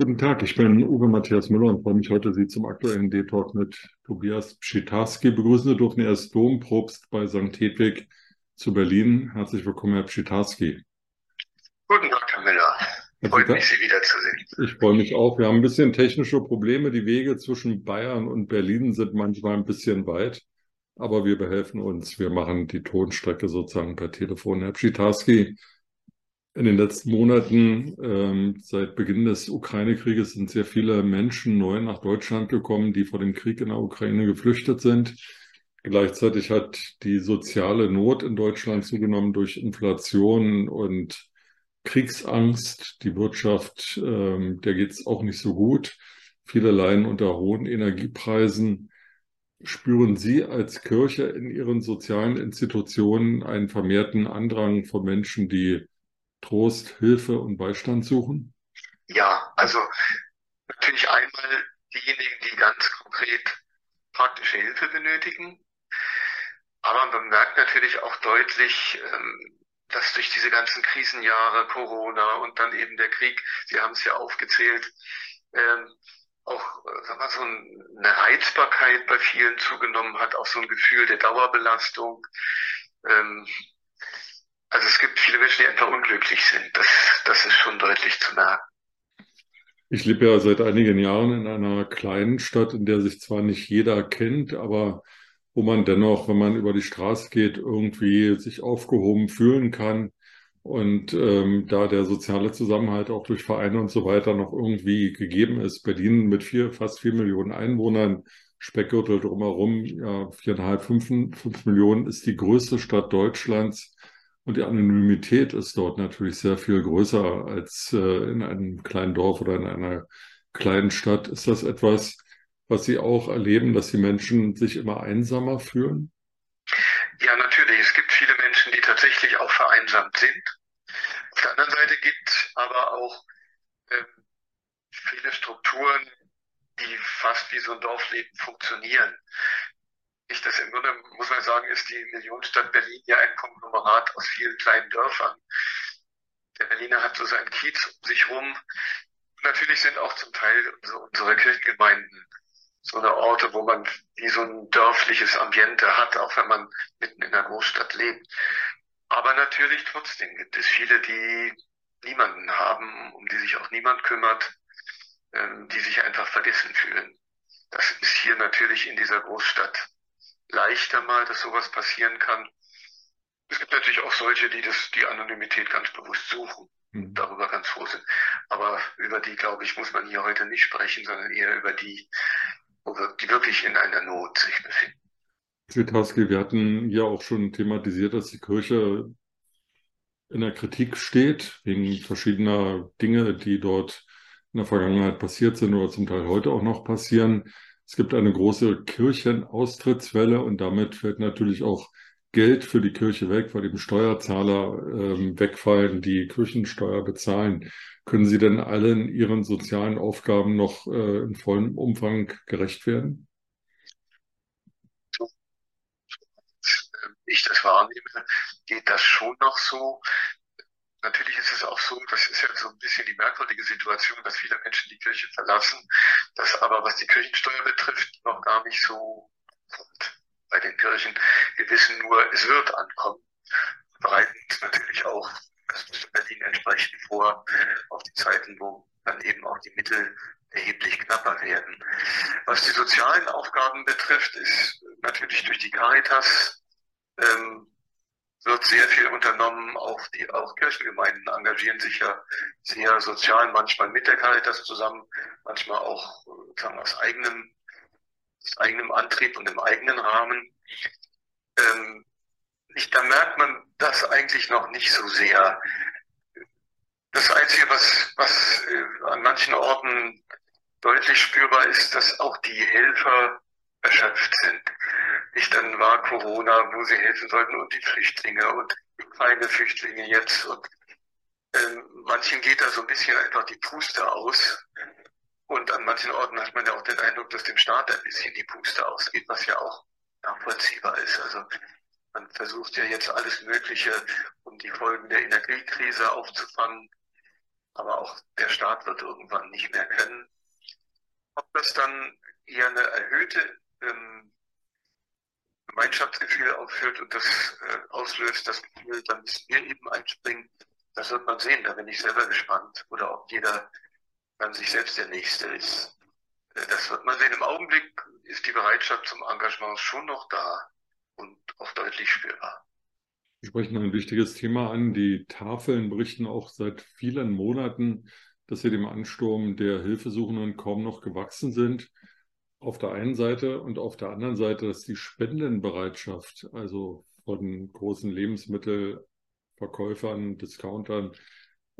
Guten Tag, ich bin Uwe Matthias Müller und freue mich heute, Sie zum aktuellen D-Talk mit Tobias Pschitarski begrüßen zu dürfen. Er ist Dompropst bei St. Hedwig zu Berlin. Herzlich willkommen, Herr Pschitarski. Guten Tag, Herr Müller. Freut mich, Sie wiederzusehen. Ich freue mich auch. Wir haben ein bisschen technische Probleme. Die Wege zwischen Bayern und Berlin sind manchmal ein bisschen weit, aber wir behelfen uns. Wir machen die Tonstrecke sozusagen per Telefon. Herr Pschitarski, in den letzten Monaten, ähm, seit Beginn des Ukraine-Krieges, sind sehr viele Menschen neu nach Deutschland gekommen, die vor dem Krieg in der Ukraine geflüchtet sind. Gleichzeitig hat die soziale Not in Deutschland zugenommen durch Inflation und Kriegsangst. Die Wirtschaft, ähm, der geht es auch nicht so gut. Viele leiden unter hohen Energiepreisen. Spüren Sie als Kirche in Ihren sozialen Institutionen einen vermehrten Andrang von Menschen, die Trost, Hilfe und Beistand suchen? Ja, also natürlich einmal diejenigen, die ganz konkret praktische Hilfe benötigen. Aber man merkt natürlich auch deutlich, ähm, dass durch diese ganzen Krisenjahre, Corona und dann eben der Krieg, Sie haben es ja aufgezählt, ähm, auch äh, sag mal, so eine Reizbarkeit bei vielen zugenommen hat, auch so ein Gefühl der Dauerbelastung. Ähm, also es gibt viele Menschen, die einfach unglücklich sind. Das, das ist schon deutlich zu merken. Ich lebe ja seit einigen Jahren in einer kleinen Stadt, in der sich zwar nicht jeder kennt, aber wo man dennoch, wenn man über die Straße geht, irgendwie sich aufgehoben fühlen kann. Und ähm, da der soziale Zusammenhalt auch durch Vereine und so weiter noch irgendwie gegeben ist. Berlin mit vier, fast vier Millionen Einwohnern, Speckgürtel drumherum, ja, viereinhalb, fünf, fünf Millionen ist die größte Stadt Deutschlands. Und die Anonymität ist dort natürlich sehr viel größer als äh, in einem kleinen Dorf oder in einer kleinen Stadt. Ist das etwas, was Sie auch erleben, dass die Menschen sich immer einsamer fühlen? Ja, natürlich. Es gibt viele Menschen, die tatsächlich auch vereinsamt sind. Auf der anderen Seite gibt es aber auch äh, viele Strukturen, die fast wie so ein Dorfleben funktionieren nicht das im Grunde, muss man sagen, ist die Millionenstadt Berlin ja ein Konglomerat aus vielen kleinen Dörfern. Der Berliner hat so seinen Kiez um sich rum. Natürlich sind auch zum Teil unsere Kirchengemeinden so eine Orte, wo man wie so ein dörfliches Ambiente hat, auch wenn man mitten in der Großstadt lebt. Aber natürlich trotzdem gibt es viele, die niemanden haben, um die sich auch niemand kümmert, ähm, die sich einfach vergessen fühlen. Das ist hier natürlich in dieser Großstadt leichter mal, dass sowas passieren kann. Es gibt natürlich auch solche, die das, die Anonymität ganz bewusst suchen, mhm. darüber ganz froh sind. Aber über die, glaube ich, muss man hier heute nicht sprechen, sondern eher über die, die wirklich in einer Not sich befinden. Zwitarski, wir hatten ja auch schon thematisiert, dass die Kirche in der Kritik steht, wegen verschiedener Dinge, die dort in der Vergangenheit passiert sind oder zum Teil heute auch noch passieren. Es gibt eine große Kirchenaustrittswelle und damit fällt natürlich auch Geld für die Kirche weg, weil eben Steuerzahler ähm, wegfallen, die Kirchensteuer bezahlen. Können Sie denn allen Ihren sozialen Aufgaben noch äh, in vollem Umfang gerecht werden? Ich das wahrnehme, geht das schon noch so. Natürlich ist es auch so, das ist ja so ein bisschen die merkwürdige Situation, dass viele Menschen die Kirche verlassen, das aber, was die Kirchensteuer betrifft, noch gar nicht so bei den Kirchen. Wir wissen nur, es wird ankommen. Wir bereiten uns natürlich auch, das ist Berlin entsprechend vor, auf die Zeiten, wo dann eben auch die Mittel erheblich knapper werden. Was die sozialen Aufgaben betrifft, ist natürlich durch die Caritas ähm, wird sehr viel unternommen. Auch die auch Kirchengemeinden engagieren sich ja sehr sozial, manchmal mit der Caritas zusammen, manchmal auch sagen wir, aus eigenem, aus eigenem Antrieb und im eigenen Rahmen. Ähm, ich, da merkt man das eigentlich noch nicht so sehr. Das Einzige, was, was äh, an manchen Orten deutlich spürbar ist, dass auch die Helfer erschöpft sind. Nicht dann war Corona, wo sie helfen sollten und die Flüchtlinge und kleine Flüchtlinge jetzt. Und ähm, manchen geht da so ein bisschen einfach die Puste aus. Und an manchen Orten hat man ja auch den Eindruck, dass dem Staat ein bisschen die Puste ausgeht, was ja auch nachvollziehbar ist. Also man versucht ja jetzt alles Mögliche, um die Folgen der Energiekrise aufzufangen. aber auch der Staat wird irgendwann nicht mehr können. Ob das dann eher eine erhöhte ähm, Gemeinschaftsgefühl aufführt und das äh, auslöst, das Gefühl, dann müssen wir eben einspringen, das wird man sehen, da bin ich selber gespannt. Oder ob jeder dann sich selbst der Nächste ist. Äh, das wird man sehen. Im Augenblick ist die Bereitschaft zum Engagement schon noch da und auch deutlich spürbar. Sie sprechen ein wichtiges Thema an. Die Tafeln berichten auch seit vielen Monaten, dass sie dem Ansturm der Hilfesuchenden kaum noch gewachsen sind. Auf der einen Seite und auf der anderen Seite, dass die Spendenbereitschaft, also von großen Lebensmittelverkäufern, Discountern,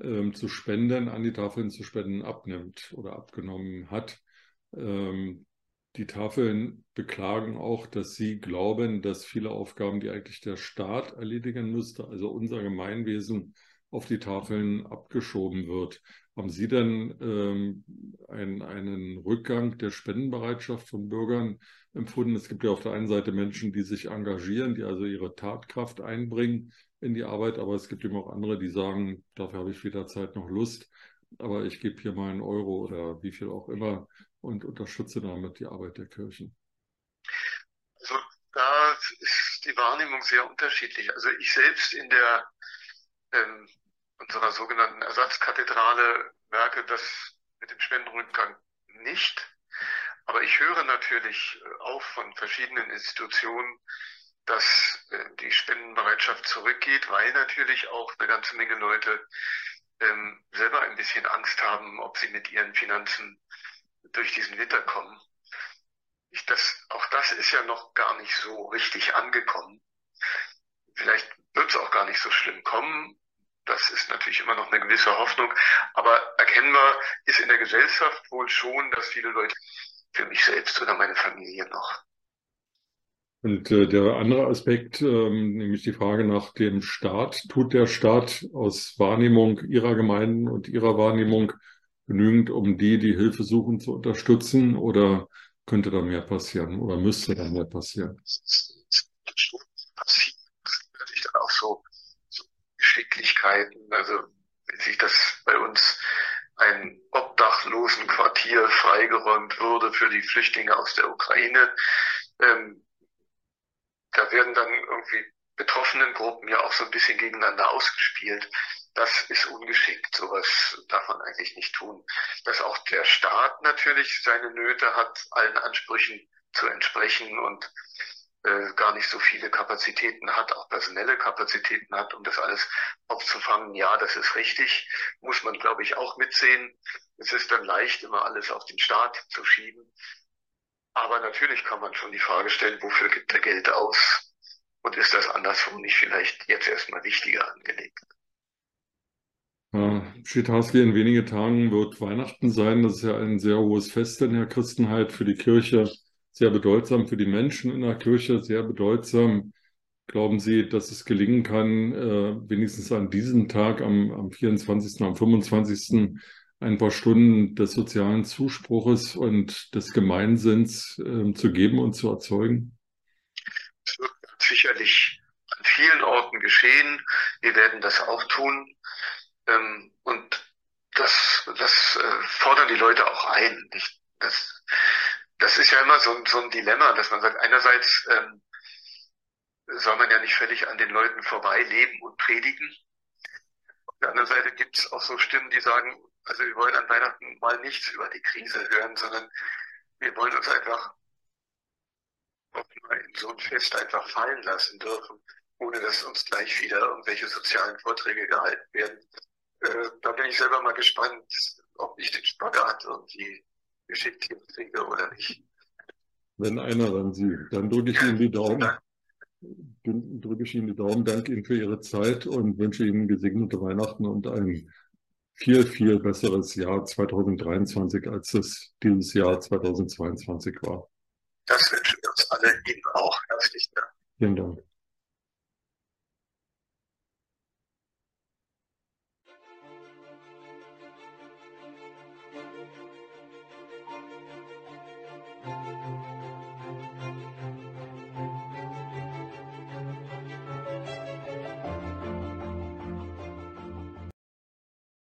ähm, zu spenden, an die Tafeln zu spenden, abnimmt oder abgenommen hat. Ähm, die Tafeln beklagen auch, dass sie glauben, dass viele Aufgaben, die eigentlich der Staat erledigen müsste, also unser Gemeinwesen, auf die Tafeln abgeschoben wird. Haben Sie denn ähm, ein, einen Rückgang der Spendenbereitschaft von Bürgern empfunden? Es gibt ja auf der einen Seite Menschen, die sich engagieren, die also ihre Tatkraft einbringen in die Arbeit, aber es gibt eben auch andere, die sagen, dafür habe ich weder Zeit noch Lust, aber ich gebe hier mal einen Euro oder wie viel auch immer und unterstütze damit die Arbeit der Kirchen. Also da ist die Wahrnehmung sehr unterschiedlich. Also ich selbst in der ähm, unserer sogenannten Ersatzkathedrale merke das mit dem Spendenrückgang nicht. Aber ich höre natürlich auch von verschiedenen Institutionen, dass äh, die Spendenbereitschaft zurückgeht, weil natürlich auch eine ganze Menge Leute ähm, selber ein bisschen Angst haben, ob sie mit ihren Finanzen durch diesen Winter kommen. Ich, das, auch das ist ja noch gar nicht so richtig angekommen. Vielleicht wird es auch gar nicht so schlimm kommen. Das ist natürlich immer noch eine gewisse Hoffnung. Aber erkennbar ist in der Gesellschaft wohl schon, dass viele Leute für mich selbst oder meine Familie noch. Und äh, der andere Aspekt, ähm, nämlich die Frage nach dem Staat. Tut der Staat aus Wahrnehmung Ihrer Gemeinden und Ihrer Wahrnehmung genügend, um die, die Hilfe suchen, zu unterstützen? Oder könnte da mehr passieren oder müsste da mehr passieren? Schon passieren. Natürlich dann auch so, so Geschicklichkeiten. Also wenn sich das bei uns ein Obdachlosenquartier freigeräumt würde für die Flüchtlinge aus der Ukraine, ähm, da werden dann irgendwie betroffenen Gruppen ja auch so ein bisschen gegeneinander ausgespielt. Das ist ungeschickt. Sowas darf man eigentlich nicht tun. Dass auch der Staat natürlich seine Nöte hat, allen Ansprüchen zu entsprechen und äh, gar nicht so viele Kapazitäten hat, auch personelle Kapazitäten hat, um das alles aufzufangen. Ja, das ist richtig. Muss man, glaube ich, auch mitsehen. Es ist dann leicht, immer alles auf den Staat zu schieben. Aber natürlich kann man schon die Frage stellen, wofür gibt er Geld aus? Und ist das anderswo nicht vielleicht jetzt erstmal wichtiger angelegt? Schitarski, in wenigen Tagen wird Weihnachten sein. Das ist ja ein sehr hohes Fest in der Christenheit für die Kirche, sehr bedeutsam für die Menschen in der Kirche, sehr bedeutsam. Glauben Sie, dass es gelingen kann, äh, wenigstens an diesem Tag, am, am 24., am 25., ein paar Stunden des sozialen Zuspruches und des Gemeinsinns äh, zu geben und zu erzeugen? Es wird sicherlich an vielen Orten geschehen. Wir werden das auch tun. Ähm, und das, das äh, fordern die Leute auch ein. Ich, das, das ist ja immer so, so ein Dilemma, dass man sagt, einerseits ähm, soll man ja nicht völlig an den Leuten vorbei leben und predigen. Auf der anderen Seite gibt es auch so Stimmen, die sagen, also wir wollen an Weihnachten mal nichts über die Krise hören, sondern wir wollen uns einfach in so ein Fest einfach fallen lassen dürfen, ohne dass uns gleich wieder irgendwelche sozialen Vorträge gehalten werden. Äh, da bin ich selber mal gespannt, ob ich den Spagat irgendwie geschickt hier kriege oder nicht. Wenn einer, dann Sie. Dann drücke ich Ihnen die Daumen. Drücke ich Ihnen die Daumen, danke Ihnen für Ihre Zeit und wünsche Ihnen gesegnete Weihnachten und ein viel, viel besseres Jahr 2023, als es dieses Jahr 2022 war. Das wünschen wir uns alle Ihnen auch. Herzlichen Dank. Vielen Dank.